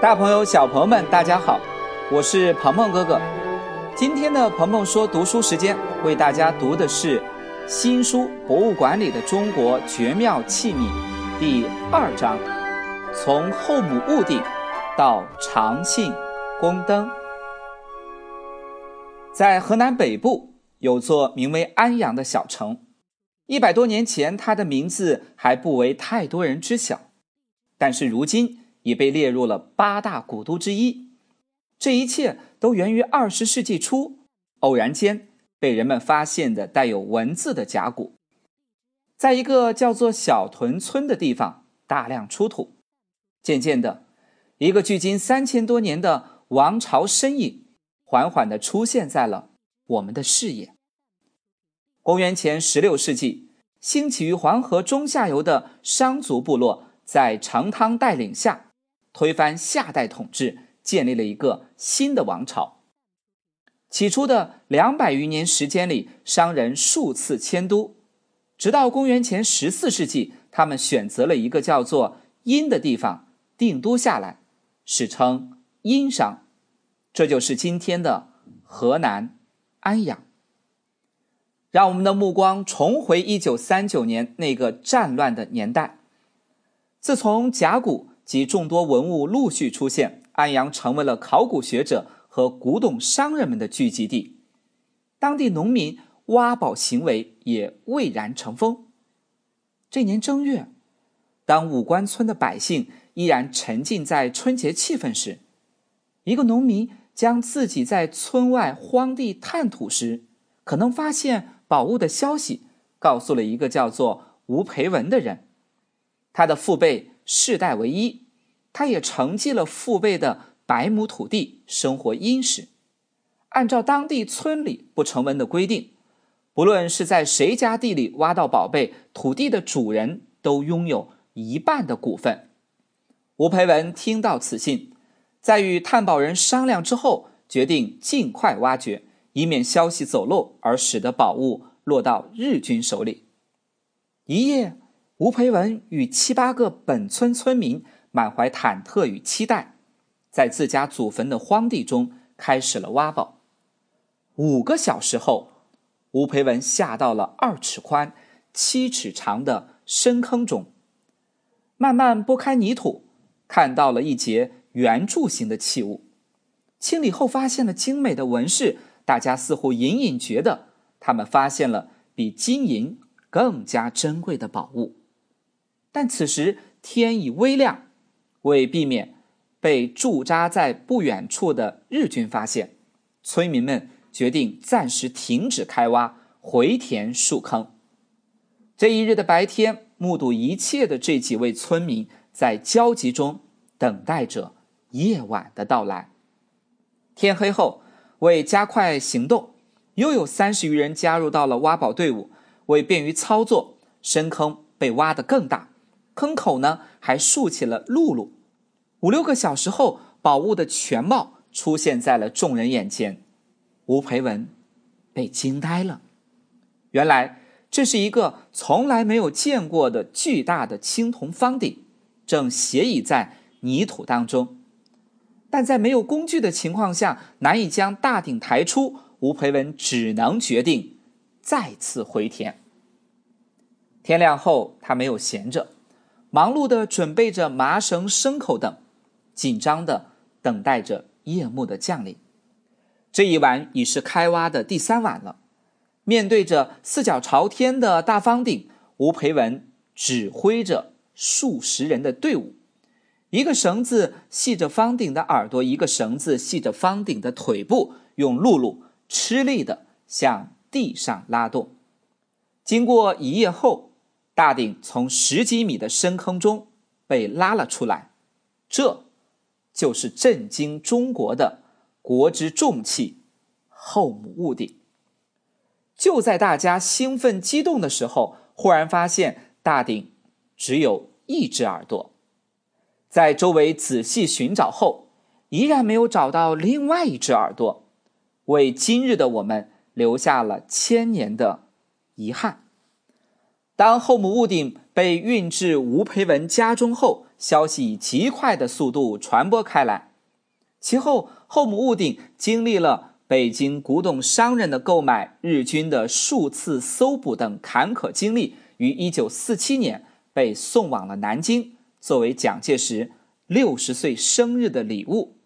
大朋友、小朋友们，大家好，我是鹏鹏哥哥。今天的鹏鹏说读书时间，为大家读的是《新书博物馆里的中国绝妙器皿》第二章，从后母戊鼎到长信宫灯。在河南北部有座名为安阳的小城，一百多年前，它的名字还不为太多人知晓，但是如今。已被列入了八大古都之一。这一切都源于二十世纪初偶然间被人们发现的带有文字的甲骨，在一个叫做小屯村的地方大量出土。渐渐的，一个距今三千多年的王朝身影缓缓的出现在了我们的视野。公元前十六世纪，兴起于黄河中下游的商族部落在成汤带领下。推翻夏代统治，建立了一个新的王朝。起初的两百余年时间里，商人数次迁都，直到公元前十四世纪，他们选择了一个叫做殷的地方定都下来，史称殷商。这就是今天的河南安阳。让我们的目光重回一九三九年那个战乱的年代，自从甲骨。及众多文物陆续出现，安阳成为了考古学者和古董商人们的聚集地。当地农民挖宝行为也蔚然成风。这年正月，当五官村的百姓依然沉浸在春节气氛时，一个农民将自己在村外荒地探土时可能发现宝物的消息告诉了一个叫做吴培文的人，他的父辈。世代为一，他也承继了父辈的百亩土地，生活殷实。按照当地村里不成文的规定，不论是在谁家地里挖到宝贝，土地的主人都拥有一半的股份。吴培文听到此信，在与探宝人商量之后，决定尽快挖掘，以免消息走漏而使得宝物落到日军手里。一夜。吴培文与七八个本村村民满怀忐忑与期待，在自家祖坟的荒地中开始了挖宝。五个小时后，吴培文下到了二尺宽、七尺长的深坑中，慢慢拨开泥土，看到了一节圆柱形的器物。清理后发现了精美的纹饰，大家似乎隐隐觉得他们发现了比金银更加珍贵的宝物。但此时天已微亮，为避免被驻扎在不远处的日军发现，村民们决定暂时停止开挖，回填树坑。这一日的白天，目睹一切的这几位村民在焦急中等待着夜晚的到来。天黑后，为加快行动，又有三十余人加入到了挖宝队伍。为便于操作，深坑被挖得更大。坑口呢，还竖起了辘轳。五六个小时后，宝物的全貌出现在了众人眼前。吴培文被惊呆了。原来这是一个从来没有见过的巨大的青铜方鼎，正斜倚在泥土当中。但在没有工具的情况下，难以将大鼎抬出。吴培文只能决定再次回填。天亮后，他没有闲着。忙碌的准备着麻绳、牲口等，紧张的等待着夜幕的降临。这一晚已是开挖的第三晚了。面对着四脚朝天的大方鼎，吴培文指挥着数十人的队伍，一个绳子系着方鼎的耳朵，一个绳子系着方鼎的腿部，用辘轳吃力的向地上拉动。经过一夜后。大鼎从十几米的深坑中被拉了出来，这就是震惊中国的国之重器——后母戊鼎。就在大家兴奋激动的时候，忽然发现大鼎只有一只耳朵。在周围仔细寻找后，依然没有找到另外一只耳朵，为今日的我们留下了千年的遗憾。当后母戊鼎被运至吴培文家中后，消息以极快的速度传播开来。其后，后母戊鼎经历了北京古董商人的购买、日军的数次搜捕等坎坷经历，于1947年被送往了南京，作为蒋介石六十岁生日的礼物。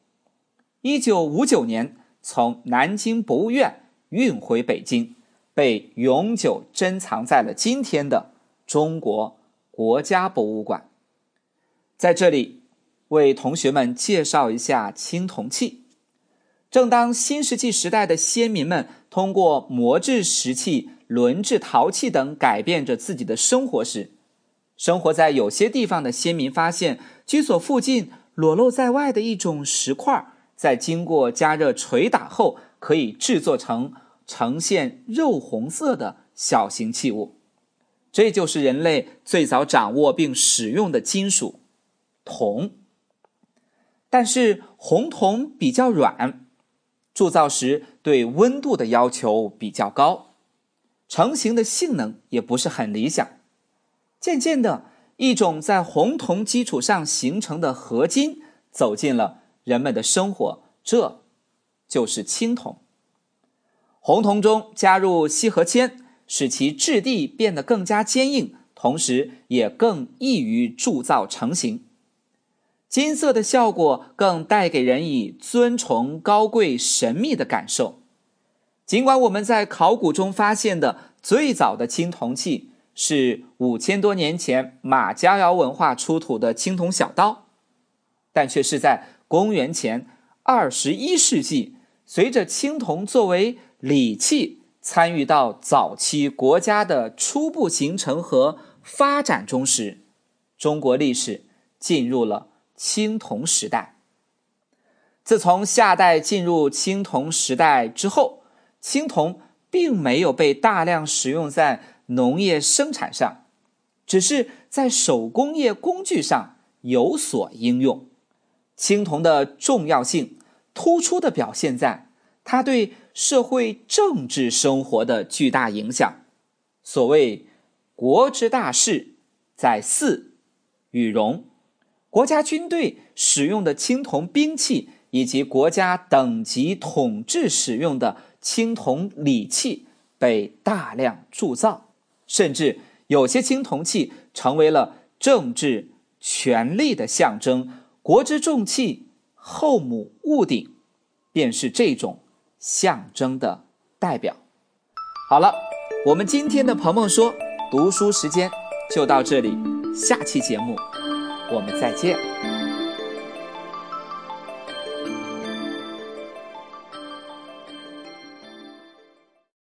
1959年，从南京博物院运回北京，被永久珍藏在了今天的中国国家博物馆。在这里，为同学们介绍一下青铜器。正当新石器时代的先民们通过磨制石器、轮制陶器等改变着自己的生活时，生活在有些地方的先民发现，居所附近裸露在外的一种石块，在经过加热捶打后，可以制作成呈现肉红色的小型器物。这就是人类最早掌握并使用的金属——铜。但是红铜比较软。铸造时对温度的要求比较高，成型的性能也不是很理想。渐渐的，一种在红铜基础上形成的合金走进了人们的生活，这就是青铜。红铜中加入锡和铅，使其质地变得更加坚硬，同时也更易于铸造成型。金色的效果更带给人以尊崇、高贵、神秘的感受。尽管我们在考古中发现的最早的青铜器是五千多年前马家窑文化出土的青铜小刀，但却是在公元前二十一世纪，随着青铜作为礼器参与到早期国家的初步形成和发展中时，中国历史进入了。青铜时代。自从夏代进入青铜时代之后，青铜并没有被大量使用在农业生产上，只是在手工业工具上有所应用。青铜的重要性突出的表现在它对社会政治生活的巨大影响。所谓“国之大事，在祀与戎”。国家军队使用的青铜兵器，以及国家等级统治使用的青铜礼器被大量铸造，甚至有些青铜器成为了政治权力的象征。国之重器后母戊鼎，便是这种象征的代表。好了，我们今天的鹏鹏说读书时间就到这里，下期节目。我们再见。